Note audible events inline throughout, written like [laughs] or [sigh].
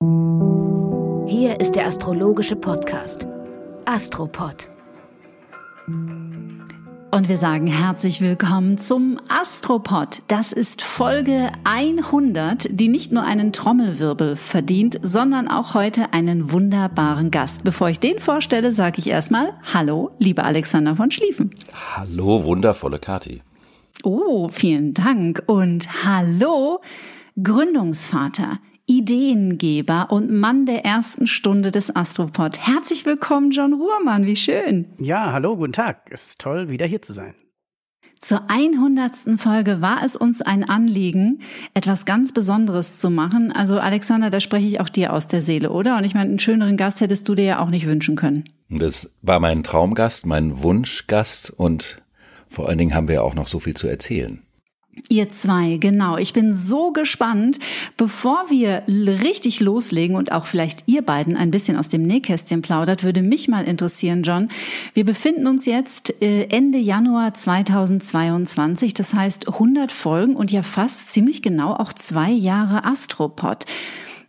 Hier ist der astrologische Podcast Astropod. Und wir sagen herzlich willkommen zum Astropod. Das ist Folge 100, die nicht nur einen Trommelwirbel verdient, sondern auch heute einen wunderbaren Gast. Bevor ich den vorstelle, sage ich erstmal Hallo, lieber Alexander von Schlieffen. Hallo, wundervolle Kathi. Oh, vielen Dank. Und hallo, Gründungsvater, Ideengeber und Mann der ersten Stunde des Astropod. Herzlich willkommen, John Ruhrmann. Wie schön. Ja, hallo, guten Tag. Es ist toll, wieder hier zu sein. Zur 100. Folge war es uns ein Anliegen, etwas ganz Besonderes zu machen. Also Alexander, da spreche ich auch dir aus der Seele, oder? Und ich meine, einen schöneren Gast hättest du dir ja auch nicht wünschen können. Das war mein Traumgast, mein Wunschgast und vor allen Dingen haben wir auch noch so viel zu erzählen. Ihr zwei, genau. Ich bin so gespannt. Bevor wir richtig loslegen und auch vielleicht ihr beiden ein bisschen aus dem Nähkästchen plaudert, würde mich mal interessieren, John. Wir befinden uns jetzt äh, Ende Januar 2022. Das heißt 100 Folgen und ja fast ziemlich genau auch zwei Jahre Astropod.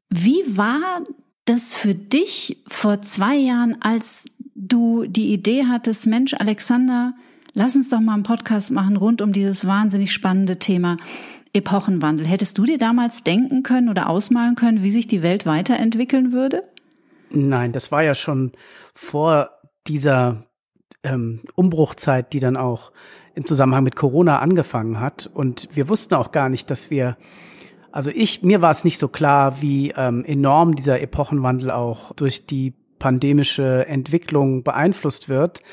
Wie war das für dich vor zwei Jahren, als du die Idee hattest, Mensch, Alexander, Lass uns doch mal einen Podcast machen rund um dieses wahnsinnig spannende Thema Epochenwandel. Hättest du dir damals denken können oder ausmalen können, wie sich die Welt weiterentwickeln würde? Nein, das war ja schon vor dieser ähm, Umbruchzeit, die dann auch im Zusammenhang mit Corona angefangen hat. Und wir wussten auch gar nicht, dass wir, also ich, mir war es nicht so klar, wie ähm, enorm dieser Epochenwandel auch durch die pandemische Entwicklung beeinflusst wird.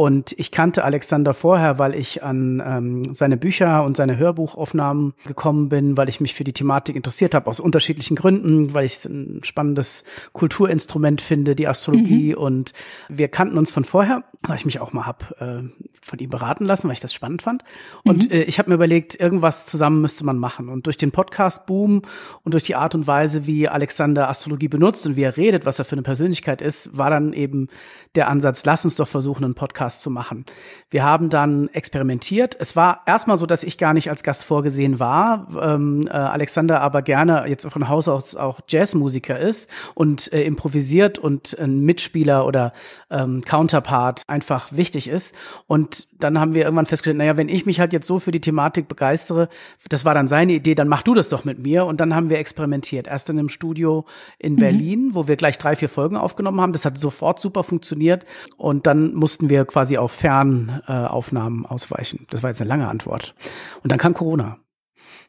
Und ich kannte Alexander vorher, weil ich an ähm, seine Bücher und seine Hörbuchaufnahmen gekommen bin, weil ich mich für die Thematik interessiert habe, aus unterschiedlichen Gründen, weil ich es ein spannendes Kulturinstrument finde, die Astrologie. Mhm. Und wir kannten uns von vorher, weil ich mich auch mal hab äh, von ihm beraten lassen, weil ich das spannend fand. Und mhm. äh, ich habe mir überlegt, irgendwas zusammen müsste man machen. Und durch den Podcast-Boom und durch die Art und Weise, wie Alexander Astrologie benutzt und wie er redet, was er für eine Persönlichkeit ist, war dann eben der Ansatz, lass uns doch versuchen, einen Podcast Podcast zu machen. Wir haben dann experimentiert. Es war erstmal so, dass ich gar nicht als Gast vorgesehen war, ähm, äh, Alexander aber gerne jetzt von Haus aus auch Jazzmusiker ist und äh, improvisiert und ein Mitspieler oder ähm, Counterpart einfach wichtig ist. Und dann haben wir irgendwann festgestellt, naja, wenn ich mich halt jetzt so für die Thematik begeistere, das war dann seine Idee, dann mach du das doch mit mir. Und dann haben wir experimentiert. Erst in einem Studio in mhm. Berlin, wo wir gleich drei, vier Folgen aufgenommen haben. Das hat sofort super funktioniert. Und dann mussten wir quasi auf Fernaufnahmen äh, ausweichen. Das war jetzt eine lange Antwort. Und dann kam Corona.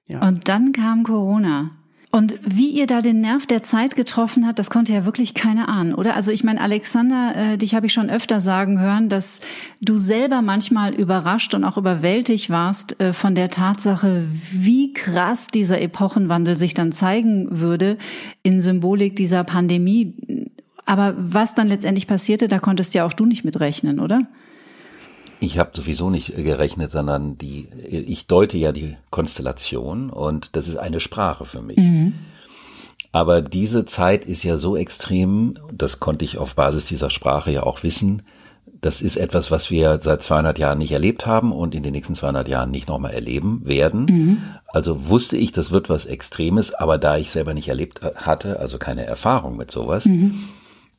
Ja. Und dann kam Corona. Und wie ihr da den Nerv der Zeit getroffen habt, das konnte ja wirklich keiner ahnen, oder? Also ich meine, Alexander, äh, dich habe ich schon öfter sagen hören, dass du selber manchmal überrascht und auch überwältigt warst äh, von der Tatsache, wie krass dieser Epochenwandel sich dann zeigen würde in Symbolik dieser Pandemie. Aber was dann letztendlich passierte, da konntest ja auch du nicht mitrechnen, oder? Ich habe sowieso nicht gerechnet, sondern die, ich deute ja die Konstellation und das ist eine Sprache für mich. Mhm. Aber diese Zeit ist ja so extrem, das konnte ich auf Basis dieser Sprache ja auch wissen, das ist etwas, was wir seit 200 Jahren nicht erlebt haben und in den nächsten 200 Jahren nicht nochmal erleben werden. Mhm. Also wusste ich, das wird was Extremes, aber da ich selber nicht erlebt hatte, also keine Erfahrung mit sowas, mhm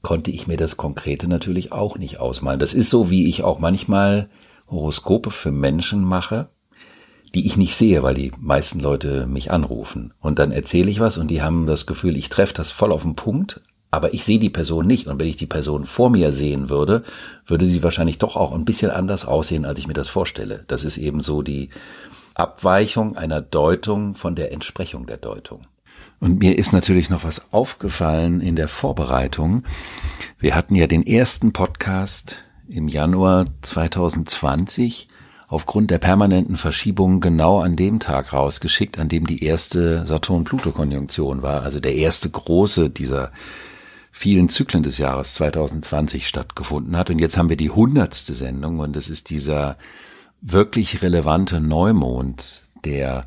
konnte ich mir das Konkrete natürlich auch nicht ausmalen. Das ist so, wie ich auch manchmal Horoskope für Menschen mache, die ich nicht sehe, weil die meisten Leute mich anrufen. Und dann erzähle ich was und die haben das Gefühl, ich treffe das voll auf den Punkt, aber ich sehe die Person nicht. Und wenn ich die Person vor mir sehen würde, würde sie wahrscheinlich doch auch ein bisschen anders aussehen, als ich mir das vorstelle. Das ist eben so die Abweichung einer Deutung von der Entsprechung der Deutung. Und mir ist natürlich noch was aufgefallen in der Vorbereitung. Wir hatten ja den ersten Podcast im Januar 2020 aufgrund der permanenten Verschiebungen genau an dem Tag rausgeschickt, an dem die erste Saturn-Pluto-Konjunktion war, also der erste große dieser vielen Zyklen des Jahres 2020 stattgefunden hat. Und jetzt haben wir die hundertste Sendung und es ist dieser wirklich relevante Neumond, der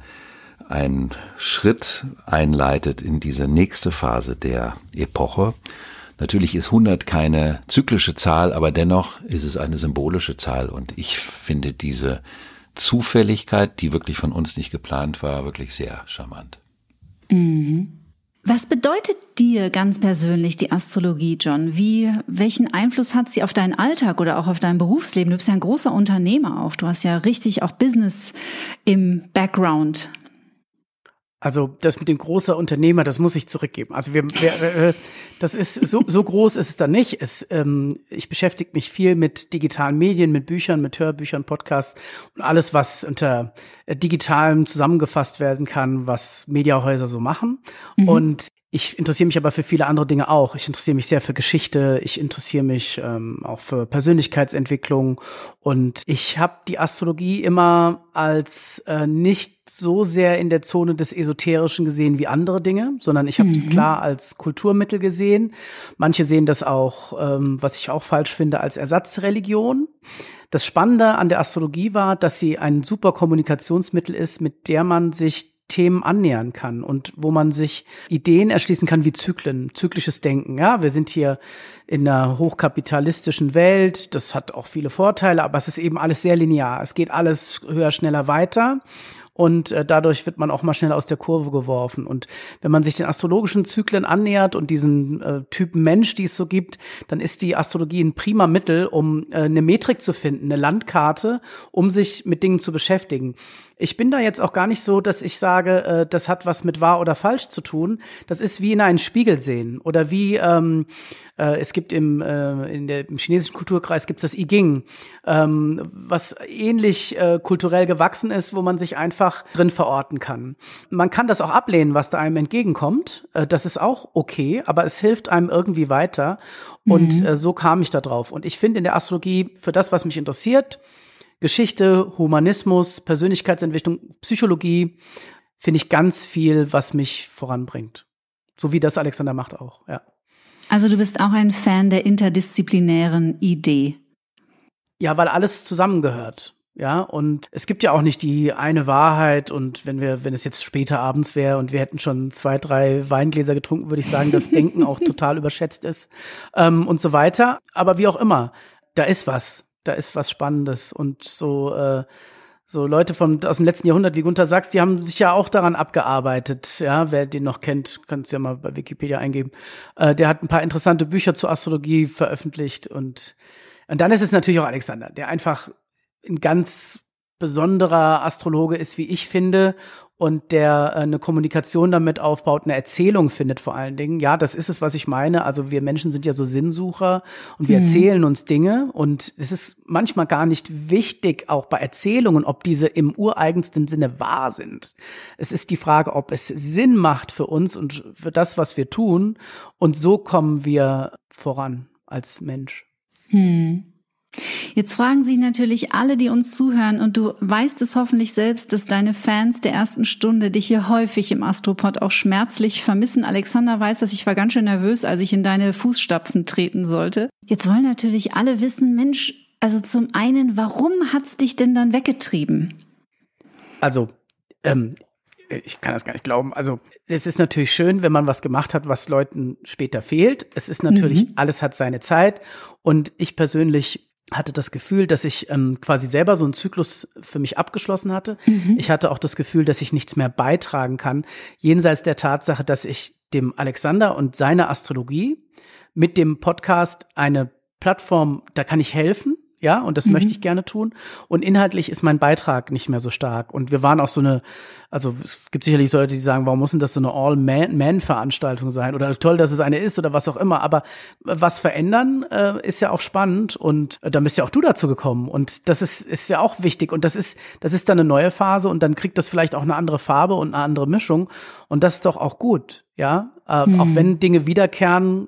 einen Schritt einleitet in diese nächste Phase der Epoche. Natürlich ist 100 keine zyklische Zahl, aber dennoch ist es eine symbolische Zahl und ich finde diese Zufälligkeit, die wirklich von uns nicht geplant war, wirklich sehr charmant. Mhm. Was bedeutet dir ganz persönlich die Astrologie, John? Wie, welchen Einfluss hat sie auf deinen Alltag oder auch auf dein Berufsleben? Du bist ja ein großer Unternehmer auch. Du hast ja richtig auch Business im Background. Also das mit dem großer Unternehmer, das muss ich zurückgeben. Also wir, wir äh, das ist so, so groß ist es dann nicht. Es, ähm, ich beschäftige mich viel mit digitalen Medien, mit Büchern, mit Hörbüchern, Podcasts und alles, was unter äh, digitalem zusammengefasst werden kann, was Mediahäuser so machen. Mhm. Und ich interessiere mich aber für viele andere Dinge auch. Ich interessiere mich sehr für Geschichte, ich interessiere mich ähm, auch für Persönlichkeitsentwicklung und ich habe die Astrologie immer als äh, nicht so sehr in der Zone des Esoterischen gesehen wie andere Dinge, sondern ich habe es mhm. klar als Kulturmittel gesehen. Manche sehen das auch, ähm, was ich auch falsch finde, als Ersatzreligion. Das Spannende an der Astrologie war, dass sie ein super Kommunikationsmittel ist, mit der man sich Themen annähern kann und wo man sich Ideen erschließen kann wie Zyklen, zyklisches Denken. Ja, wir sind hier in einer hochkapitalistischen Welt. Das hat auch viele Vorteile, aber es ist eben alles sehr linear. Es geht alles höher, schneller weiter und äh, dadurch wird man auch mal schnell aus der Kurve geworfen. Und wenn man sich den astrologischen Zyklen annähert und diesen äh, Typen Mensch, die es so gibt, dann ist die Astrologie ein prima Mittel, um äh, eine Metrik zu finden, eine Landkarte, um sich mit Dingen zu beschäftigen. Ich bin da jetzt auch gar nicht so, dass ich sage, äh, das hat was mit wahr oder falsch zu tun. Das ist wie in einen Spiegel sehen oder wie ähm, äh, es gibt im, äh, in der, im chinesischen Kulturkreis gibt's das I Ging, ähm, was ähnlich äh, kulturell gewachsen ist, wo man sich einfach drin verorten kann. Man kann das auch ablehnen, was da einem entgegenkommt. Äh, das ist auch okay, aber es hilft einem irgendwie weiter. Und mhm. äh, so kam ich da drauf. Und ich finde in der Astrologie für das, was mich interessiert, Geschichte, Humanismus, Persönlichkeitsentwicklung, Psychologie, finde ich ganz viel, was mich voranbringt. So wie das Alexander macht auch, ja. Also du bist auch ein Fan der interdisziplinären Idee. Ja, weil alles zusammengehört. Ja, und es gibt ja auch nicht die eine Wahrheit und wenn wir, wenn es jetzt später abends wäre und wir hätten schon zwei, drei Weingläser getrunken, würde ich sagen, dass Denken auch [laughs] total überschätzt ist ähm, und so weiter. Aber wie auch immer, da ist was da ist was Spannendes und so äh, so Leute von aus dem letzten Jahrhundert wie Gunther Sachs, die haben sich ja auch daran abgearbeitet. Ja, wer den noch kennt, kann es ja mal bei Wikipedia eingeben. Äh, der hat ein paar interessante Bücher zur Astrologie veröffentlicht und und dann ist es natürlich auch Alexander, der einfach ein ganz besonderer Astrologe ist, wie ich finde, und der äh, eine Kommunikation damit aufbaut, eine Erzählung findet vor allen Dingen. Ja, das ist es, was ich meine. Also wir Menschen sind ja so Sinnsucher und wir mhm. erzählen uns Dinge und es ist manchmal gar nicht wichtig, auch bei Erzählungen, ob diese im ureigensten Sinne wahr sind. Es ist die Frage, ob es Sinn macht für uns und für das, was wir tun. Und so kommen wir voran als Mensch. Hm. Jetzt fragen sich natürlich alle, die uns zuhören, und du weißt es hoffentlich selbst, dass deine Fans der ersten Stunde dich hier häufig im Astropod auch schmerzlich vermissen. Alexander weiß dass ich war ganz schön nervös, als ich in deine Fußstapfen treten sollte. Jetzt wollen natürlich alle wissen, Mensch, also zum einen, warum hat's dich denn dann weggetrieben? Also, ähm, ich kann das gar nicht glauben. Also es ist natürlich schön, wenn man was gemacht hat, was Leuten später fehlt. Es ist natürlich, mhm. alles hat seine Zeit. Und ich persönlich hatte das Gefühl, dass ich ähm, quasi selber so einen Zyklus für mich abgeschlossen hatte. Mhm. Ich hatte auch das Gefühl, dass ich nichts mehr beitragen kann, jenseits der Tatsache, dass ich dem Alexander und seiner Astrologie mit dem Podcast eine Plattform, da kann ich helfen, ja, und das mhm. möchte ich gerne tun. Und inhaltlich ist mein Beitrag nicht mehr so stark. Und wir waren auch so eine, also es gibt sicherlich Leute, die sagen, warum muss denn das so eine All-Man-Veranstaltung sein? Oder toll, dass es eine ist oder was auch immer. Aber was verändern äh, ist ja auch spannend und äh, dann bist ja auch du dazu gekommen. Und das ist, ist ja auch wichtig. Und das ist, das ist dann eine neue Phase und dann kriegt das vielleicht auch eine andere Farbe und eine andere Mischung. Und das ist doch auch gut, ja. Äh, mhm. Auch wenn Dinge wiederkehren,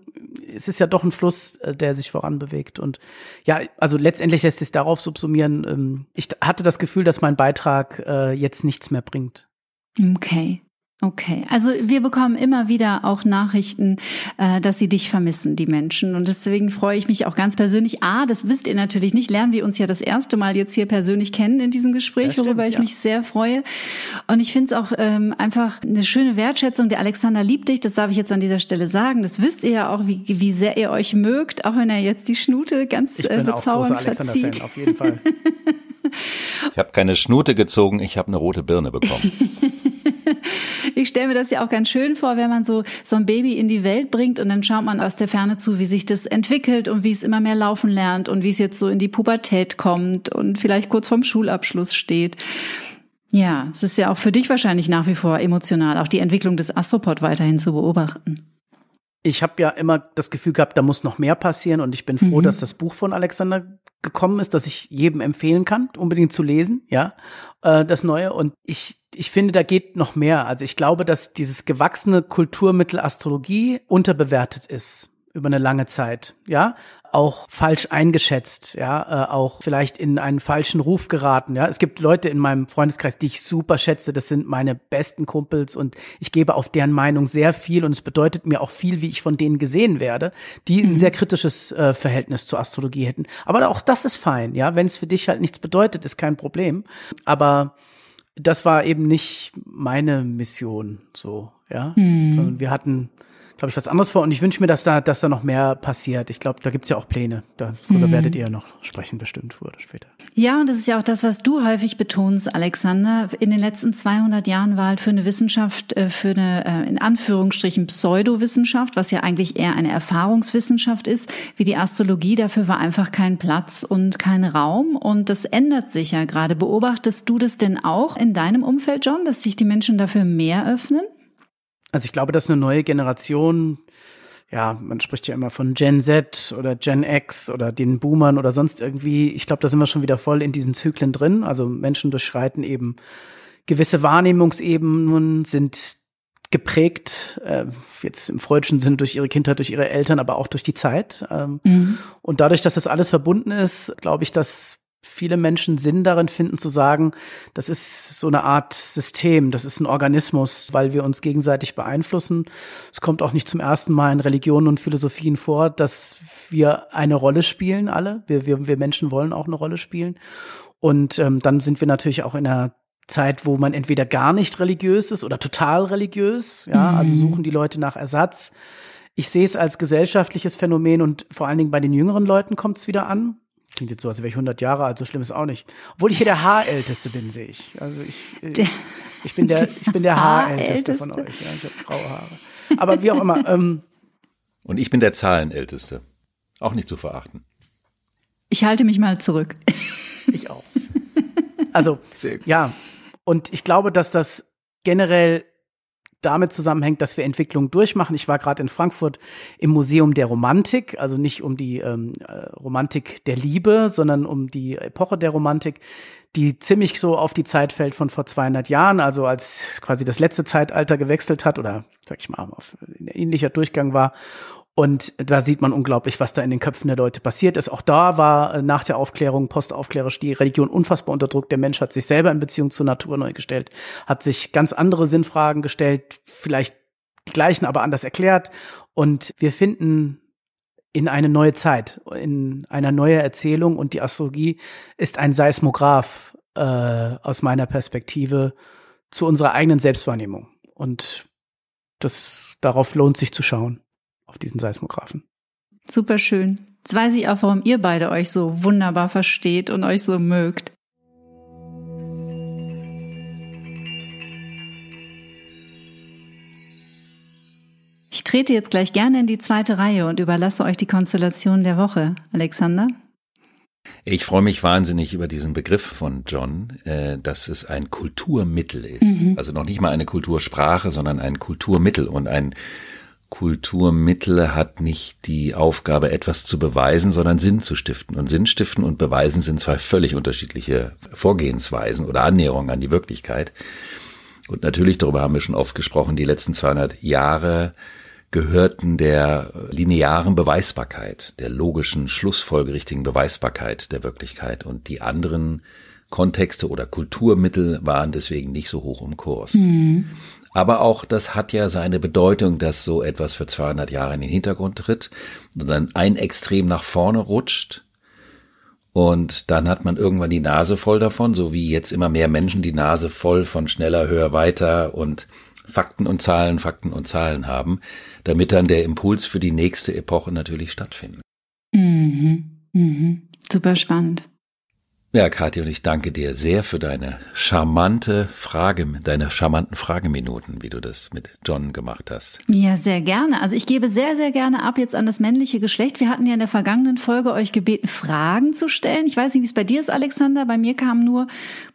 es ist ja doch ein Fluss, äh, der sich voranbewegt. Und ja, also letztendlich lässt sich darauf subsumieren, ähm, ich hatte das Gefühl, dass mein Beitrag äh, jetzt nichts mehr bringt. Okay. Okay, also wir bekommen immer wieder auch Nachrichten, äh, dass sie dich vermissen, die Menschen. Und deswegen freue ich mich auch ganz persönlich. Ah, das wisst ihr natürlich nicht, lernen wir uns ja das erste Mal jetzt hier persönlich kennen in diesem Gespräch, stimmt, worüber ich ja. mich sehr freue. Und ich finde es auch ähm, einfach eine schöne Wertschätzung. Der Alexander liebt dich, das darf ich jetzt an dieser Stelle sagen. Das wisst ihr ja auch, wie, wie sehr ihr euch mögt, auch wenn er jetzt die Schnute ganz ich bin äh, bezaubernd auch verzieht. Auf jeden Fall. [laughs] ich habe keine Schnute gezogen, ich habe eine rote Birne bekommen. [laughs] ich stelle mir das ja auch ganz schön vor, wenn man so, so ein Baby in die Welt bringt und dann schaut man aus der Ferne zu, wie sich das entwickelt und wie es immer mehr laufen lernt und wie es jetzt so in die Pubertät kommt und vielleicht kurz vorm Schulabschluss steht. Ja, es ist ja auch für dich wahrscheinlich nach wie vor emotional, auch die Entwicklung des Astropod weiterhin zu beobachten ich habe ja immer das Gefühl gehabt, da muss noch mehr passieren und ich bin froh, mhm. dass das Buch von Alexander gekommen ist, dass ich jedem empfehlen kann, unbedingt zu lesen, ja, äh, das Neue. Und ich, ich finde, da geht noch mehr. Also ich glaube, dass dieses gewachsene Kulturmittel Astrologie unterbewertet ist über eine lange Zeit, ja auch falsch eingeschätzt, ja, äh, auch vielleicht in einen falschen Ruf geraten, ja. Es gibt Leute in meinem Freundeskreis, die ich super schätze, das sind meine besten Kumpels und ich gebe auf deren Meinung sehr viel und es bedeutet mir auch viel, wie ich von denen gesehen werde, die mhm. ein sehr kritisches äh, Verhältnis zur Astrologie hätten. Aber auch das ist fein, ja, wenn es für dich halt nichts bedeutet, ist kein Problem. Aber das war eben nicht meine Mission, so, ja, mhm. sondern wir hatten glaube ich, was anderes vor. Und ich wünsche mir, dass da, dass da noch mehr passiert. Ich glaube, da gibt's ja auch Pläne. Darüber mhm. werdet ihr noch sprechen, bestimmt, früher oder später. Ja, und das ist ja auch das, was du häufig betonst, Alexander. In den letzten 200 Jahren war halt für eine Wissenschaft, äh, für eine, äh, in Anführungsstrichen, Pseudowissenschaft, was ja eigentlich eher eine Erfahrungswissenschaft ist, wie die Astrologie, dafür war einfach kein Platz und kein Raum. Und das ändert sich ja gerade. Beobachtest du das denn auch in deinem Umfeld, John, dass sich die Menschen dafür mehr öffnen? Also ich glaube, dass eine neue Generation, ja, man spricht ja immer von Gen Z oder Gen X oder den Boomern oder sonst irgendwie, ich glaube, da sind wir schon wieder voll in diesen Zyklen drin. Also Menschen durchschreiten eben gewisse Wahrnehmungsebenen, sind geprägt, äh, jetzt im freudischen Sinn durch ihre Kindheit, durch ihre Eltern, aber auch durch die Zeit. Ähm, mhm. Und dadurch, dass das alles verbunden ist, glaube ich, dass viele Menschen Sinn darin finden zu sagen, das ist so eine Art System, das ist ein Organismus, weil wir uns gegenseitig beeinflussen. Es kommt auch nicht zum ersten Mal in Religionen und Philosophien vor, dass wir eine Rolle spielen, alle. Wir, wir, wir Menschen wollen auch eine Rolle spielen. Und ähm, dann sind wir natürlich auch in einer Zeit, wo man entweder gar nicht religiös ist oder total religiös. Ja, mhm. also suchen die Leute nach Ersatz. Ich sehe es als gesellschaftliches Phänomen und vor allen Dingen bei den jüngeren Leuten kommt es wieder an. Klingt jetzt so, als wäre ich 100 Jahre alt, so schlimm ist auch nicht. Obwohl ich hier der Haarälteste bin, sehe ich. Also ich, äh, der, ich bin der, ich bin der Haarälteste von euch. Ja, ich habe graue Haare. Aber wie auch immer. Ähm, Und ich bin der Zahlenälteste. Auch nicht zu verachten. Ich halte mich mal zurück. Ich auch. Also, ja. Und ich glaube, dass das generell damit zusammenhängt, dass wir Entwicklungen durchmachen. Ich war gerade in Frankfurt im Museum der Romantik, also nicht um die ähm, äh, Romantik der Liebe, sondern um die Epoche der Romantik, die ziemlich so auf die Zeit fällt von vor 200 Jahren, also als quasi das letzte Zeitalter gewechselt hat oder sag ich mal auf ein ähnlicher Durchgang war und da sieht man unglaublich, was da in den Köpfen der Leute passiert ist. Auch da war äh, nach der Aufklärung, postaufklärerisch, die Religion unfassbar unterdrückt. Der Mensch hat sich selber in Beziehung zur Natur neu gestellt, hat sich ganz andere Sinnfragen gestellt, vielleicht die gleichen, aber anders erklärt. Und wir finden in eine neue Zeit, in einer neue Erzählung. Und die Astrologie ist ein Seismograph äh, aus meiner Perspektive zu unserer eigenen Selbstwahrnehmung. Und das darauf lohnt sich zu schauen auf diesen Seismographen. Super schön. Jetzt weiß ich auch, warum ihr beide euch so wunderbar versteht und euch so mögt. Ich trete jetzt gleich gerne in die zweite Reihe und überlasse euch die Konstellation der Woche. Alexander? Ich freue mich wahnsinnig über diesen Begriff von John, äh, dass es ein Kulturmittel ist. Mhm. Also noch nicht mal eine Kultursprache, sondern ein Kulturmittel und ein Kulturmittel hat nicht die Aufgabe, etwas zu beweisen, sondern Sinn zu stiften. Und Sinn stiften und beweisen sind zwei völlig unterschiedliche Vorgehensweisen oder Annäherungen an die Wirklichkeit. Und natürlich, darüber haben wir schon oft gesprochen, die letzten 200 Jahre gehörten der linearen Beweisbarkeit, der logischen, schlussfolgerichtigen Beweisbarkeit der Wirklichkeit und die anderen Kontexte oder Kulturmittel waren deswegen nicht so hoch im Kurs. Mhm. Aber auch das hat ja seine Bedeutung, dass so etwas für 200 Jahre in den Hintergrund tritt und dann ein Extrem nach vorne rutscht. Und dann hat man irgendwann die Nase voll davon, so wie jetzt immer mehr Menschen die Nase voll von schneller, höher, weiter und Fakten und Zahlen, Fakten und Zahlen haben, damit dann der Impuls für die nächste Epoche natürlich stattfindet. Mhm. Mhm. Super spannend. Ja, Kathi, und ich danke dir sehr für deine charmante Frage, deine charmanten Frageminuten, wie du das mit John gemacht hast. Ja, sehr gerne. Also ich gebe sehr, sehr gerne ab jetzt an das männliche Geschlecht. Wir hatten ja in der vergangenen Folge euch gebeten, Fragen zu stellen. Ich weiß nicht, wie es bei dir ist, Alexander. Bei mir kam nur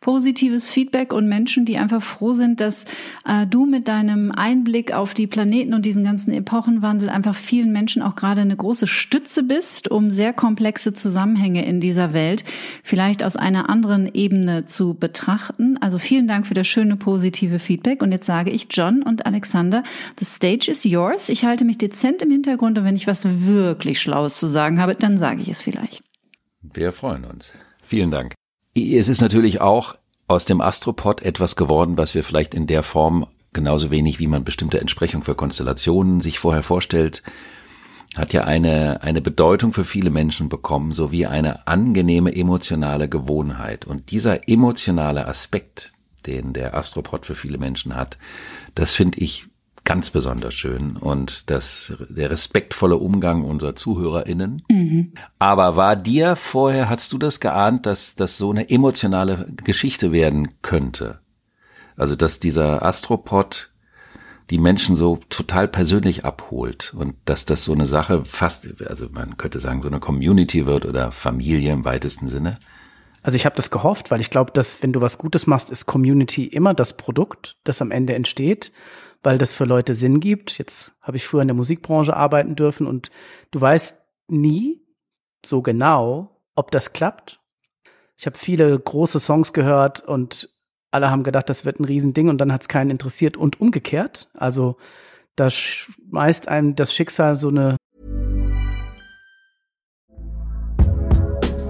positives Feedback und Menschen, die einfach froh sind, dass äh, du mit deinem Einblick auf die Planeten und diesen ganzen Epochenwandel einfach vielen Menschen auch gerade eine große Stütze bist, um sehr komplexe Zusammenhänge in dieser Welt vielleicht aus einer anderen Ebene zu betrachten. Also vielen Dank für das schöne positive Feedback. Und jetzt sage ich John und Alexander, the stage is yours. Ich halte mich dezent im Hintergrund und wenn ich was wirklich Schlaues zu sagen habe, dann sage ich es vielleicht. Wir freuen uns. Vielen Dank. Es ist natürlich auch aus dem Astropod etwas geworden, was wir vielleicht in der Form genauso wenig, wie man bestimmte Entsprechung für Konstellationen sich vorher vorstellt, hat ja eine, eine Bedeutung für viele Menschen bekommen, sowie eine angenehme emotionale Gewohnheit. Und dieser emotionale Aspekt, den der Astropod für viele Menschen hat, das finde ich ganz besonders schön und das, der respektvolle Umgang unserer ZuhörerInnen. Mhm. Aber war dir vorher, hast du das geahnt, dass das so eine emotionale Geschichte werden könnte? Also, dass dieser Astropod die Menschen so total persönlich abholt und dass das so eine Sache fast, also man könnte sagen, so eine Community wird oder Familie im weitesten Sinne? Also ich habe das gehofft, weil ich glaube, dass wenn du was Gutes machst, ist Community immer das Produkt, das am Ende entsteht, weil das für Leute Sinn gibt. Jetzt habe ich früher in der Musikbranche arbeiten dürfen und du weißt nie so genau, ob das klappt. Ich habe viele große Songs gehört und alle haben gedacht, das wird ein Riesending und dann hat es keinen interessiert und umgekehrt. Also da schmeißt einem das Schicksal so eine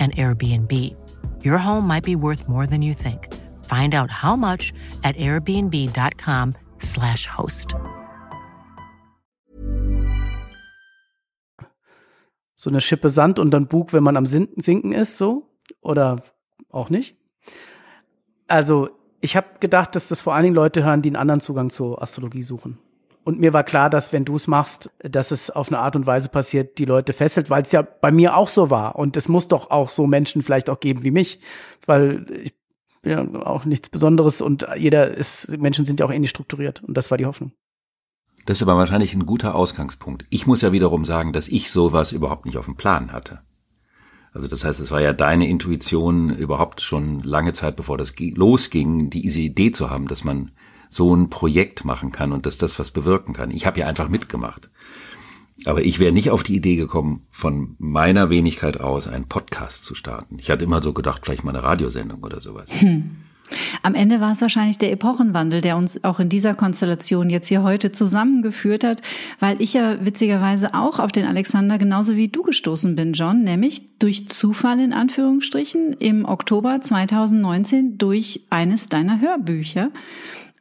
an Airbnb. Your home might be worth more than you think. Find out how much at airbnb.com/slash host. So eine Schippe Sand und dann Bug, wenn man am Sinken ist, so? Oder auch nicht? Also, ich habe gedacht, dass das vor allen Dingen Leute hören, die einen anderen Zugang zur Astrologie suchen. Und mir war klar, dass wenn du es machst, dass es auf eine Art und Weise passiert, die Leute fesselt, weil es ja bei mir auch so war. Und es muss doch auch so Menschen vielleicht auch geben wie mich, weil ich bin ja auch nichts Besonderes und jeder ist, Menschen sind ja auch ähnlich strukturiert. Und das war die Hoffnung. Das ist aber wahrscheinlich ein guter Ausgangspunkt. Ich muss ja wiederum sagen, dass ich sowas überhaupt nicht auf dem Plan hatte. Also das heißt, es war ja deine Intuition überhaupt schon lange Zeit, bevor das losging, diese Idee zu haben, dass man so ein Projekt machen kann und dass das was bewirken kann. Ich habe ja einfach mitgemacht. Aber ich wäre nicht auf die Idee gekommen, von meiner Wenigkeit aus einen Podcast zu starten. Ich hatte immer so gedacht, vielleicht mal eine Radiosendung oder sowas. Hm. Am Ende war es wahrscheinlich der Epochenwandel, der uns auch in dieser Konstellation jetzt hier heute zusammengeführt hat, weil ich ja witzigerweise auch auf den Alexander genauso wie du gestoßen bin, John, nämlich durch Zufall in Anführungsstrichen im Oktober 2019 durch eines deiner Hörbücher.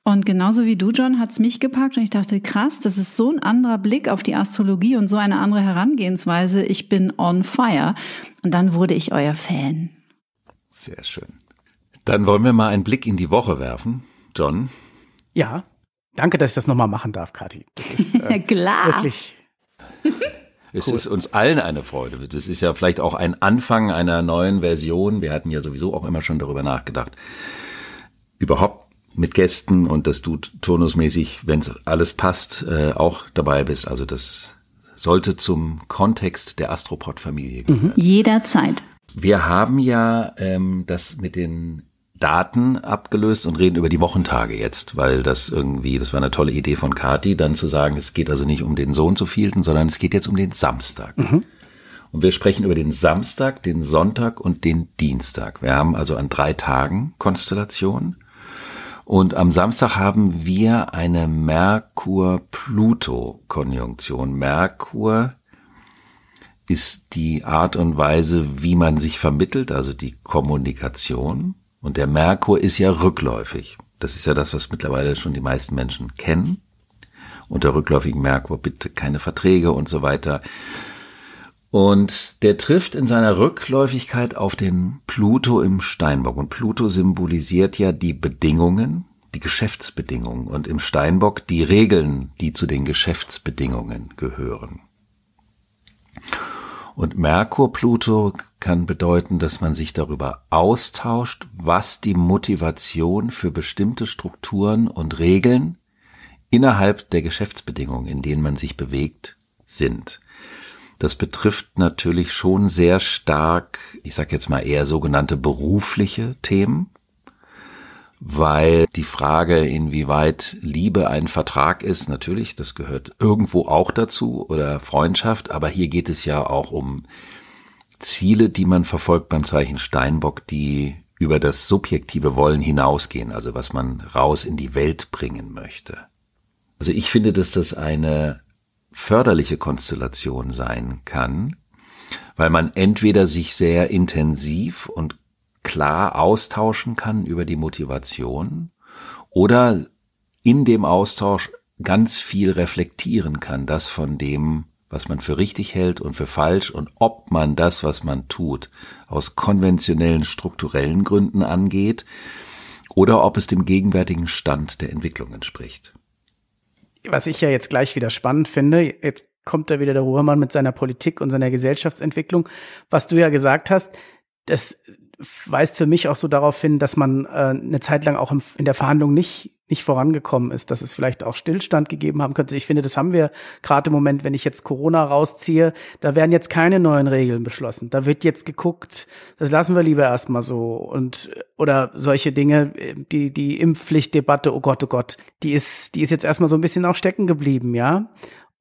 Und genauso wie du, John, hat's mich gepackt und ich dachte, krass, das ist so ein anderer Blick auf die Astrologie und so eine andere Herangehensweise. Ich bin on fire. Und dann wurde ich euer Fan. Sehr schön. Dann wollen wir mal einen Blick in die Woche werfen. John? Ja, danke, dass ich das nochmal machen darf, Kathi. Das ist [laughs] äh, Klar. wirklich. [laughs] Es cool. ist uns allen eine Freude. Das ist ja vielleicht auch ein Anfang einer neuen Version. Wir hatten ja sowieso auch immer schon darüber nachgedacht, überhaupt mit Gästen und dass du turnusmäßig, wenn es alles passt, äh, auch dabei bist. Also das sollte zum Kontext der Astropod-Familie gehören. Mhm. Jederzeit. Wir haben ja ähm, das mit den Daten abgelöst und reden über die Wochentage jetzt, weil das irgendwie, das war eine tolle Idee von Kati, dann zu sagen, es geht also nicht um den Sohn zu vielten, sondern es geht jetzt um den Samstag. Mhm. Und wir sprechen über den Samstag, den Sonntag und den Dienstag. Wir haben also an drei Tagen Konstellation. Und am Samstag haben wir eine Merkur-Pluto-Konjunktion. Merkur ist die Art und Weise, wie man sich vermittelt, also die Kommunikation. Und der Merkur ist ja rückläufig. Das ist ja das, was mittlerweile schon die meisten Menschen kennen. Unter rückläufigen Merkur bitte keine Verträge und so weiter. Und der trifft in seiner Rückläufigkeit auf den Pluto im Steinbock. Und Pluto symbolisiert ja die Bedingungen, die Geschäftsbedingungen und im Steinbock die Regeln, die zu den Geschäftsbedingungen gehören. Und Merkur-Pluto kann bedeuten, dass man sich darüber austauscht, was die Motivation für bestimmte Strukturen und Regeln innerhalb der Geschäftsbedingungen, in denen man sich bewegt, sind. Das betrifft natürlich schon sehr stark, ich sage jetzt mal eher sogenannte berufliche Themen, weil die Frage, inwieweit Liebe ein Vertrag ist, natürlich, das gehört irgendwo auch dazu oder Freundschaft, aber hier geht es ja auch um Ziele, die man verfolgt beim Zeichen Steinbock, die über das subjektive Wollen hinausgehen, also was man raus in die Welt bringen möchte. Also ich finde, dass das eine förderliche Konstellation sein kann, weil man entweder sich sehr intensiv und klar austauschen kann über die Motivation oder in dem Austausch ganz viel reflektieren kann, das von dem, was man für richtig hält und für falsch und ob man das, was man tut, aus konventionellen strukturellen Gründen angeht oder ob es dem gegenwärtigen Stand der Entwicklung entspricht. Was ich ja jetzt gleich wieder spannend finde, jetzt kommt da wieder der Ruhrmann mit seiner Politik und seiner Gesellschaftsentwicklung. Was du ja gesagt hast, das weist für mich auch so darauf hin, dass man äh, eine Zeit lang auch im, in der Verhandlung nicht nicht vorangekommen ist, dass es vielleicht auch Stillstand gegeben haben könnte. Ich finde, das haben wir gerade im Moment, wenn ich jetzt Corona rausziehe, da werden jetzt keine neuen Regeln beschlossen. Da wird jetzt geguckt, das lassen wir lieber erstmal so und oder solche Dinge, die die Impfpflichtdebatte, oh Gott, oh Gott, die ist die ist jetzt erstmal so ein bisschen auch stecken geblieben, ja?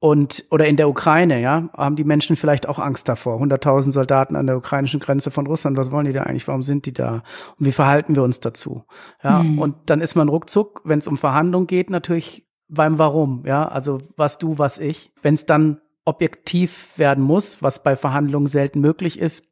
Und, oder in der Ukraine, ja, haben die Menschen vielleicht auch Angst davor. 100.000 Soldaten an der ukrainischen Grenze von Russland, was wollen die da eigentlich? Warum sind die da? Und wie verhalten wir uns dazu? Ja, mhm. und dann ist man ruckzuck, wenn es um Verhandlungen geht, natürlich beim Warum, ja, also was du, was ich. Wenn es dann objektiv werden muss, was bei Verhandlungen selten möglich ist,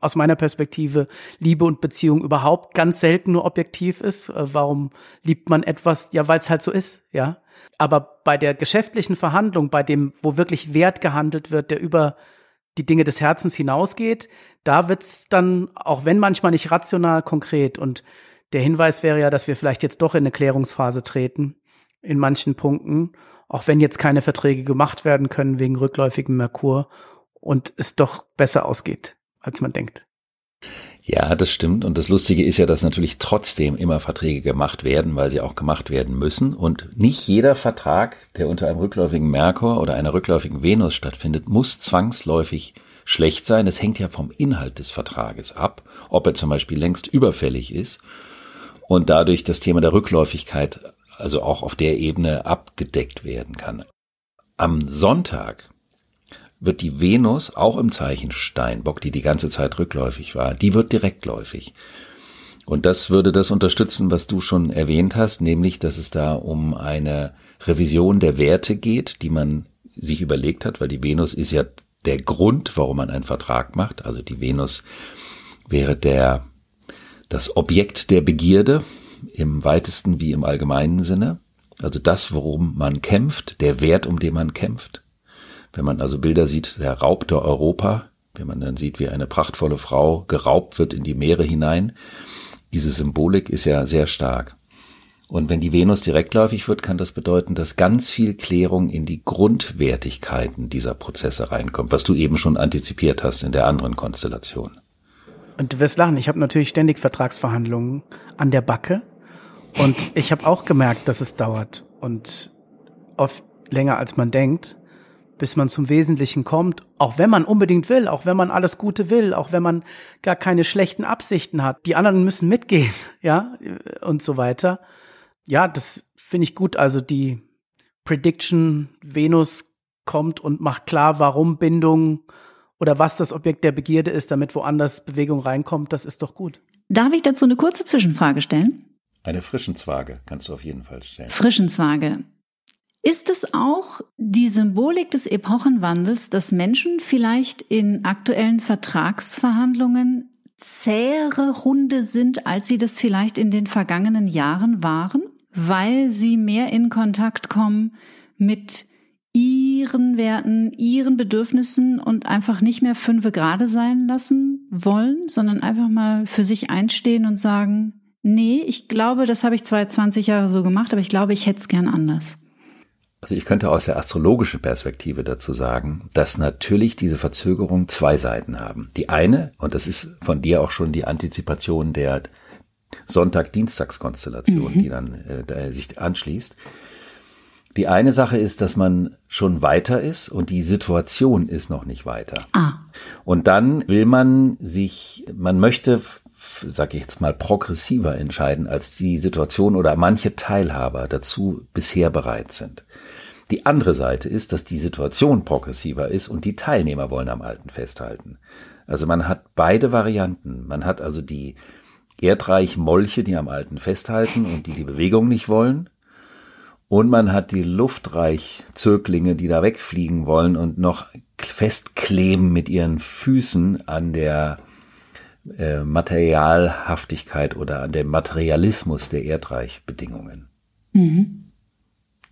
aus meiner Perspektive Liebe und Beziehung überhaupt ganz selten nur objektiv ist. Äh, warum liebt man etwas? Ja, weil es halt so ist, ja. Aber bei der geschäftlichen Verhandlung, bei dem, wo wirklich Wert gehandelt wird, der über die Dinge des Herzens hinausgeht, da wird's dann, auch wenn manchmal nicht rational, konkret. Und der Hinweis wäre ja, dass wir vielleicht jetzt doch in eine Klärungsphase treten, in manchen Punkten, auch wenn jetzt keine Verträge gemacht werden können wegen rückläufigem Merkur und es doch besser ausgeht, als man denkt. Ja, das stimmt. Und das Lustige ist ja, dass natürlich trotzdem immer Verträge gemacht werden, weil sie auch gemacht werden müssen. Und nicht jeder Vertrag, der unter einem rückläufigen Merkur oder einer rückläufigen Venus stattfindet, muss zwangsläufig schlecht sein. Es hängt ja vom Inhalt des Vertrages ab, ob er zum Beispiel längst überfällig ist und dadurch das Thema der Rückläufigkeit also auch auf der Ebene abgedeckt werden kann. Am Sonntag wird die Venus auch im Zeichen Steinbock, die die ganze Zeit rückläufig war, die wird direktläufig. Und das würde das unterstützen, was du schon erwähnt hast, nämlich, dass es da um eine Revision der Werte geht, die man sich überlegt hat, weil die Venus ist ja der Grund, warum man einen Vertrag macht. Also die Venus wäre der, das Objekt der Begierde im weitesten wie im allgemeinen Sinne. Also das, worum man kämpft, der Wert, um den man kämpft. Wenn man also Bilder sieht, der raubte Europa, wenn man dann sieht, wie eine prachtvolle Frau geraubt wird in die Meere hinein, diese Symbolik ist ja sehr stark. Und wenn die Venus direktläufig wird, kann das bedeuten, dass ganz viel Klärung in die Grundwertigkeiten dieser Prozesse reinkommt, was du eben schon antizipiert hast in der anderen Konstellation. Und du wirst lachen, ich habe natürlich ständig Vertragsverhandlungen an der Backe Und ich habe auch gemerkt, dass es dauert und oft länger als man denkt, bis man zum Wesentlichen kommt, auch wenn man unbedingt will, auch wenn man alles Gute will, auch wenn man gar keine schlechten Absichten hat. Die anderen müssen mitgehen, [laughs] ja, und so weiter. Ja, das finde ich gut. Also die Prediction Venus kommt und macht klar, warum Bindung oder was das Objekt der Begierde ist, damit woanders Bewegung reinkommt, das ist doch gut. Darf ich dazu eine kurze Zwischenfrage stellen? Eine Frischenzwage kannst du auf jeden Fall stellen. Frischenzwage. Ist es auch die Symbolik des Epochenwandels, dass Menschen vielleicht in aktuellen Vertragsverhandlungen zähere Hunde sind, als sie das vielleicht in den vergangenen Jahren waren, weil sie mehr in Kontakt kommen mit ihren Werten, ihren Bedürfnissen und einfach nicht mehr fünfe gerade sein lassen wollen, sondern einfach mal für sich einstehen und sagen, nee, ich glaube, das habe ich zwar 20 Jahre so gemacht, aber ich glaube, ich hätte es gern anders. Also ich könnte aus der astrologischen Perspektive dazu sagen, dass natürlich diese Verzögerungen zwei Seiten haben. Die eine, und das ist von dir auch schon die Antizipation der Sonntag-Dienstags-Konstellation, mhm. die dann äh, sich anschließt. Die eine Sache ist, dass man schon weiter ist und die Situation ist noch nicht weiter. Ah. Und dann will man sich, man möchte, sage ich jetzt mal, progressiver entscheiden, als die Situation oder manche Teilhaber dazu bisher bereit sind. Die andere Seite ist, dass die Situation progressiver ist und die Teilnehmer wollen am Alten festhalten. Also man hat beide Varianten. Man hat also die erdreich Molche, die am Alten festhalten und die die Bewegung nicht wollen. Und man hat die luftreich Zöglinge, die da wegfliegen wollen und noch festkleben mit ihren Füßen an der äh, Materialhaftigkeit oder an dem Materialismus der Erdreichbedingungen. Mhm.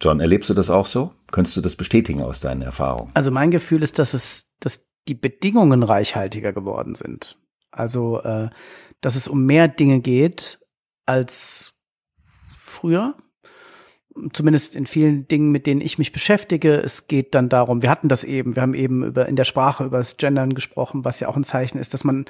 John, erlebst du das auch so? Könntest du das bestätigen aus deinen Erfahrungen? Also mein Gefühl ist, dass es, dass die Bedingungen reichhaltiger geworden sind. Also, äh, dass es um mehr Dinge geht als früher zumindest in vielen Dingen, mit denen ich mich beschäftige. Es geht dann darum, wir hatten das eben, wir haben eben über in der Sprache über das Gendern gesprochen, was ja auch ein Zeichen ist, dass man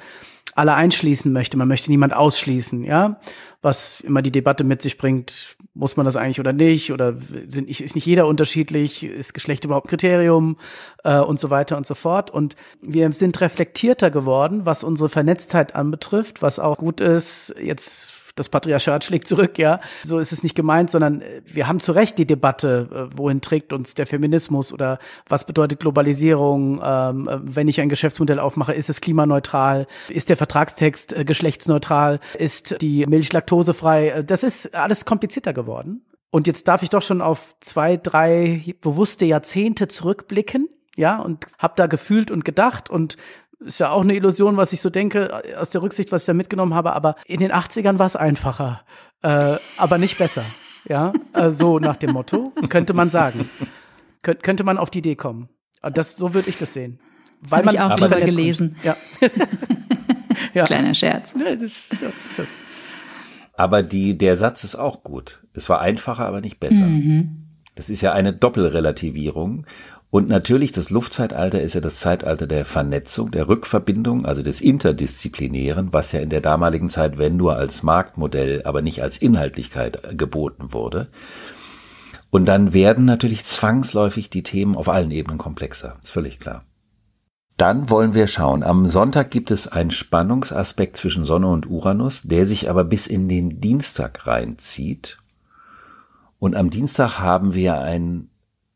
alle einschließen möchte. Man möchte niemand ausschließen, ja. Was immer die Debatte mit sich bringt, muss man das eigentlich oder nicht? Oder sind, ist nicht jeder unterschiedlich? Ist Geschlecht überhaupt Kriterium? Äh, und so weiter und so fort. Und wir sind reflektierter geworden, was unsere Vernetztheit anbetrifft, was auch gut ist. Jetzt das Patriarchat schlägt zurück, ja. So ist es nicht gemeint, sondern äh, wir haben zu Recht die Debatte, äh, wohin trägt uns der Feminismus oder was bedeutet Globalisierung, ähm, äh, wenn ich ein Geschäftsmodell aufmache, ist es klimaneutral, ist der Vertragstext geschlechtsneutral, ist die Milch laktosefrei. Das ist alles komplizierter geworden. Und jetzt darf ich doch schon auf zwei, drei bewusste Jahrzehnte zurückblicken, ja, und habe da gefühlt und gedacht und ist ja auch eine Illusion, was ich so denke, aus der Rücksicht, was ich da mitgenommen habe, aber in den 80ern war es einfacher, äh, aber nicht besser. Ja, äh, so nach dem Motto, könnte man sagen. Kön könnte man auf die Idee kommen. Das, so würde ich das sehen. Weil Hab man ich auch drüber gelesen. Ja. [laughs] ja. Kleiner Scherz. Aber die, der Satz ist auch gut. Es war einfacher, aber nicht besser. Mhm. Das ist ja eine Doppelrelativierung. Und natürlich, das Luftzeitalter ist ja das Zeitalter der Vernetzung, der Rückverbindung, also des Interdisziplinären, was ja in der damaligen Zeit, wenn nur als Marktmodell, aber nicht als Inhaltlichkeit geboten wurde. Und dann werden natürlich zwangsläufig die Themen auf allen Ebenen komplexer. Ist völlig klar. Dann wollen wir schauen. Am Sonntag gibt es einen Spannungsaspekt zwischen Sonne und Uranus, der sich aber bis in den Dienstag reinzieht. Und am Dienstag haben wir ein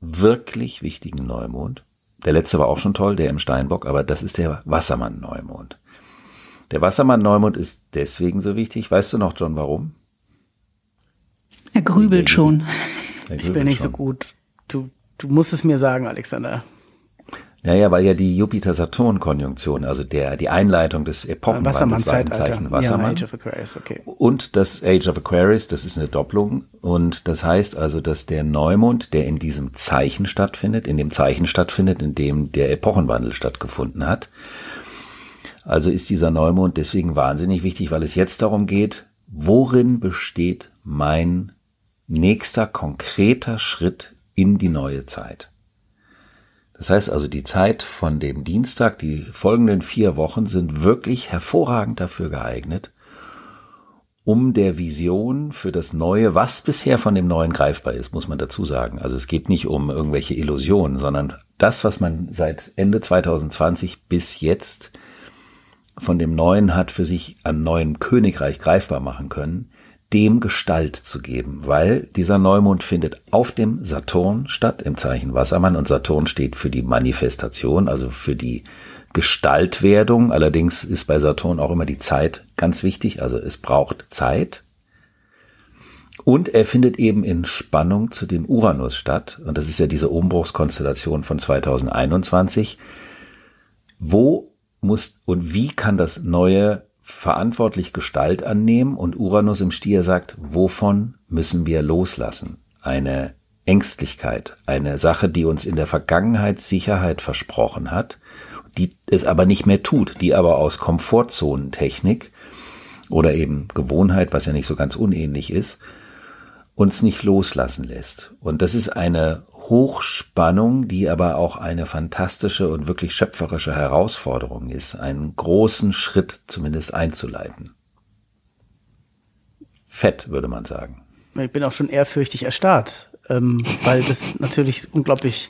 wirklich wichtigen Neumond. Der letzte war auch schon toll, der im Steinbock, aber das ist der Wassermann-Neumond. Der Wassermann-Neumond ist deswegen so wichtig. Weißt du noch, John, warum? Er grübelt schon. Er grübelt ich bin nicht schon. so gut. Du, du musst es mir sagen, Alexander. Naja, weil ja die Jupiter-Saturn-Konjunktion, also der, die Einleitung des Epochenwandels war im Zeichen Wassermann. Ja, Aquarius, okay. Und das Age of Aquarius, das ist eine Doppelung. Und das heißt also, dass der Neumond, der in diesem Zeichen stattfindet, in dem Zeichen stattfindet, in dem der Epochenwandel stattgefunden hat. Also ist dieser Neumond deswegen wahnsinnig wichtig, weil es jetzt darum geht, worin besteht mein nächster konkreter Schritt in die neue Zeit. Das heißt also, die Zeit von dem Dienstag, die folgenden vier Wochen sind wirklich hervorragend dafür geeignet, um der Vision für das Neue, was bisher von dem Neuen greifbar ist, muss man dazu sagen. Also es geht nicht um irgendwelche Illusionen, sondern das, was man seit Ende 2020 bis jetzt von dem Neuen hat für sich an neuem Königreich greifbar machen können, dem Gestalt zu geben, weil dieser Neumond findet auf dem Saturn statt, im Zeichen Wassermann, und Saturn steht für die Manifestation, also für die Gestaltwerdung. Allerdings ist bei Saturn auch immer die Zeit ganz wichtig, also es braucht Zeit. Und er findet eben in Spannung zu dem Uranus statt, und das ist ja diese Umbruchskonstellation von 2021. Wo muss und wie kann das neue verantwortlich Gestalt annehmen und Uranus im Stier sagt, wovon müssen wir loslassen? Eine Ängstlichkeit, eine Sache, die uns in der Vergangenheit Sicherheit versprochen hat, die es aber nicht mehr tut, die aber aus Komfortzonentechnik oder eben Gewohnheit, was ja nicht so ganz unähnlich ist, uns nicht loslassen lässt. Und das ist eine Hochspannung, die aber auch eine fantastische und wirklich schöpferische Herausforderung ist, einen großen Schritt zumindest einzuleiten. Fett, würde man sagen. Ich bin auch schon ehrfürchtig erstarrt, ähm, weil das natürlich unglaublich,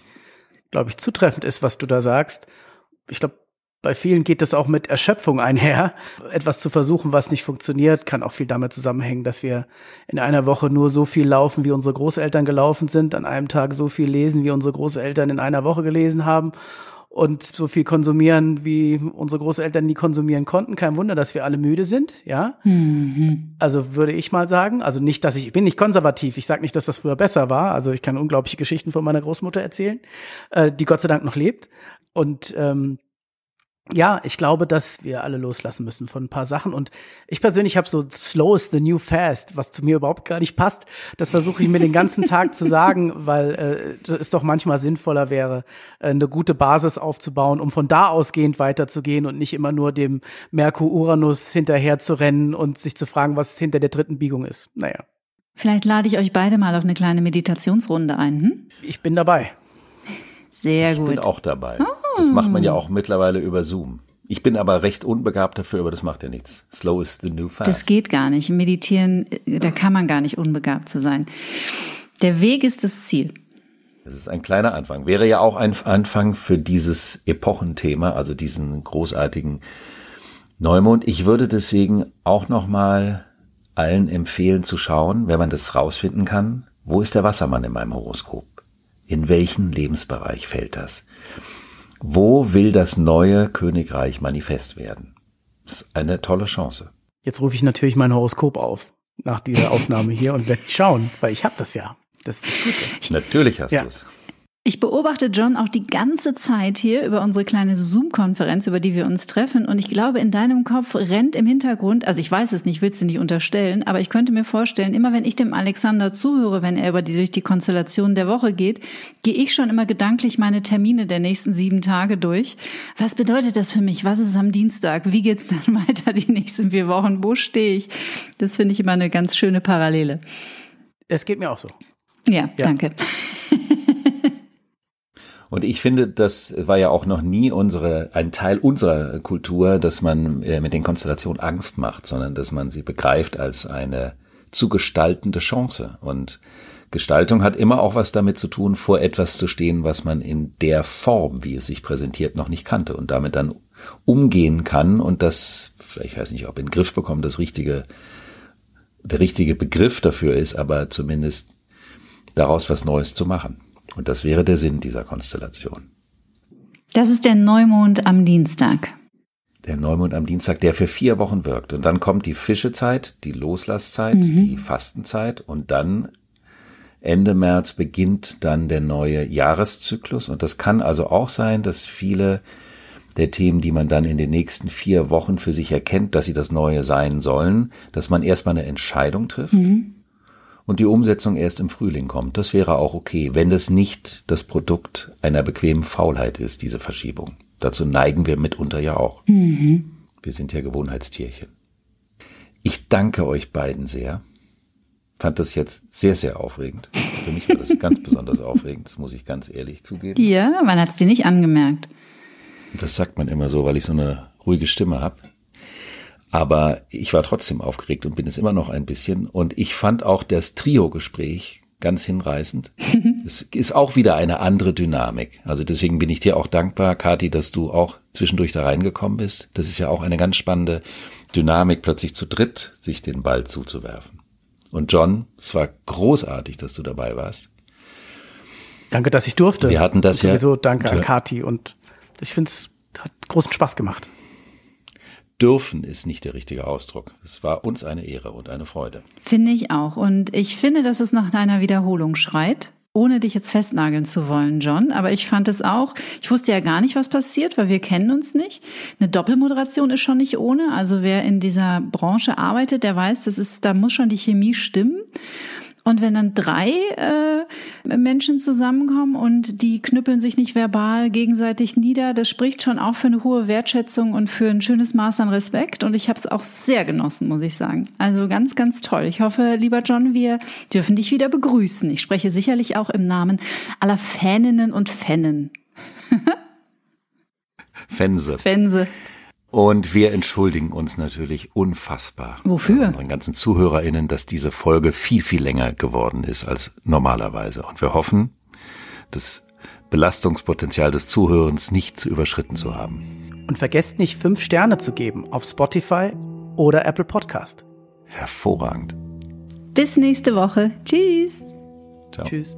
glaube ich, zutreffend ist, was du da sagst. Ich glaube, bei vielen geht es auch mit Erschöpfung einher. Etwas zu versuchen, was nicht funktioniert, kann auch viel damit zusammenhängen, dass wir in einer Woche nur so viel laufen, wie unsere Großeltern gelaufen sind, an einem Tag so viel lesen, wie unsere Großeltern in einer Woche gelesen haben und so viel konsumieren, wie unsere Großeltern nie konsumieren konnten. Kein Wunder, dass wir alle müde sind, ja. Mhm. Also würde ich mal sagen, also nicht, dass ich, ich bin nicht konservativ. Ich sage nicht, dass das früher besser war. Also ich kann unglaubliche Geschichten von meiner Großmutter erzählen, äh, die Gott sei Dank noch lebt. Und ähm, ja, ich glaube, dass wir alle loslassen müssen von ein paar Sachen. Und ich persönlich habe so Slow is the new fast, was zu mir überhaupt gar nicht passt. Das versuche ich mir den ganzen Tag zu sagen, [laughs] weil äh, es doch manchmal sinnvoller wäre, äh, eine gute Basis aufzubauen, um von da ausgehend weiterzugehen und nicht immer nur dem Merkur-Uranus hinterher zu rennen und sich zu fragen, was hinter der dritten Biegung ist. Naja. Vielleicht lade ich euch beide mal auf eine kleine Meditationsrunde ein. Hm? Ich bin dabei. Sehr ich gut. Ich bin auch dabei. Oh. Das macht man ja auch mittlerweile über Zoom. Ich bin aber recht unbegabt dafür, aber das macht ja nichts. Slow is the new fast. Das geht gar nicht. Meditieren, da kann man gar nicht unbegabt zu sein. Der Weg ist das Ziel. Das ist ein kleiner Anfang. Wäre ja auch ein Anfang für dieses Epochenthema, also diesen großartigen Neumond. Ich würde deswegen auch nochmal allen empfehlen zu schauen, wenn man das rausfinden kann, wo ist der Wassermann in meinem Horoskop? In welchen Lebensbereich fällt das? Wo will das neue Königreich manifest werden? Das ist eine tolle Chance. Jetzt rufe ich natürlich mein Horoskop auf nach dieser [laughs] Aufnahme hier und werde schauen, weil ich habe das ja. Das ist das Gute. Natürlich hast ja. du es. Ich beobachte John auch die ganze Zeit hier über unsere kleine Zoom-Konferenz, über die wir uns treffen. Und ich glaube, in deinem Kopf rennt im Hintergrund, also ich weiß es nicht, willst du nicht unterstellen, aber ich könnte mir vorstellen, immer wenn ich dem Alexander zuhöre, wenn er über die, durch die Konstellation der Woche geht, gehe ich schon immer gedanklich meine Termine der nächsten sieben Tage durch. Was bedeutet das für mich? Was ist am Dienstag? Wie geht's dann [laughs] weiter die nächsten vier Wochen? Wo stehe ich? Das finde ich immer eine ganz schöne Parallele. Es geht mir auch so. Ja, ja. danke. [laughs] Und ich finde, das war ja auch noch nie unsere, ein Teil unserer Kultur, dass man äh, mit den Konstellationen Angst macht, sondern dass man sie begreift als eine zu gestaltende Chance. Und Gestaltung hat immer auch was damit zu tun, vor etwas zu stehen, was man in der Form, wie es sich präsentiert, noch nicht kannte und damit dann umgehen kann und das, ich weiß nicht, ob in den Griff bekommen das richtige, der richtige Begriff dafür ist, aber zumindest daraus was Neues zu machen. Und das wäre der Sinn dieser Konstellation. Das ist der Neumond am Dienstag. Der Neumond am Dienstag, der für vier Wochen wirkt. Und dann kommt die Fischezeit, die Loslasszeit, mhm. die Fastenzeit und dann Ende März beginnt dann der neue Jahreszyklus. Und das kann also auch sein, dass viele der Themen, die man dann in den nächsten vier Wochen für sich erkennt, dass sie das Neue sein sollen, dass man erstmal eine Entscheidung trifft. Mhm und die Umsetzung erst im Frühling kommt. Das wäre auch okay, wenn das nicht das Produkt einer bequemen Faulheit ist, diese Verschiebung. Dazu neigen wir mitunter ja auch. Mhm. Wir sind ja Gewohnheitstierchen. Ich danke euch beiden sehr. Fand das jetzt sehr, sehr aufregend. Für mich war das [laughs] ganz besonders aufregend, das muss ich ganz ehrlich zugeben. Ja, man hat es dir nicht angemerkt. Das sagt man immer so, weil ich so eine ruhige Stimme habe. Aber ich war trotzdem aufgeregt und bin es immer noch ein bisschen. Und ich fand auch das Trio-Gespräch ganz hinreißend. [laughs] es ist auch wieder eine andere Dynamik. Also deswegen bin ich dir auch dankbar, Kathi, dass du auch zwischendurch da reingekommen bist. Das ist ja auch eine ganz spannende Dynamik, plötzlich zu dritt sich den Ball zuzuwerfen. Und John, es war großartig, dass du dabei warst. Danke, dass ich durfte. Wir hatten das und sowieso ja. danke an Kati und ich finde es hat großen Spaß gemacht. Dürfen ist nicht der richtige Ausdruck. Es war uns eine Ehre und eine Freude. Finde ich auch. Und ich finde, dass es nach einer Wiederholung schreit ohne dich jetzt festnageln zu wollen, John, aber ich fand es auch, ich wusste ja gar nicht, was passiert, weil wir kennen uns nicht. Eine Doppelmoderation ist schon nicht ohne. Also wer in dieser Branche arbeitet, der weiß, das ist, da muss schon die Chemie stimmen. Und wenn dann drei äh, Menschen zusammenkommen und die knüppeln sich nicht verbal gegenseitig nieder, das spricht schon auch für eine hohe Wertschätzung und für ein schönes Maß an Respekt. Und ich habe es auch sehr genossen, muss ich sagen. Also ganz, ganz toll. Ich hoffe, lieber John, wir dürfen dich wieder begrüßen. Ich spreche sicherlich auch im Namen aller Faninnen und Fannen. [laughs] Fense. Fense. Und wir entschuldigen uns natürlich unfassbar. Wofür? Unseren ganzen ZuhörerInnen, dass diese Folge viel, viel länger geworden ist als normalerweise. Und wir hoffen, das Belastungspotenzial des Zuhörens nicht zu überschritten zu haben. Und vergesst nicht, fünf Sterne zu geben auf Spotify oder Apple Podcast. Hervorragend. Bis nächste Woche. Tschüss. Ciao. Tschüss.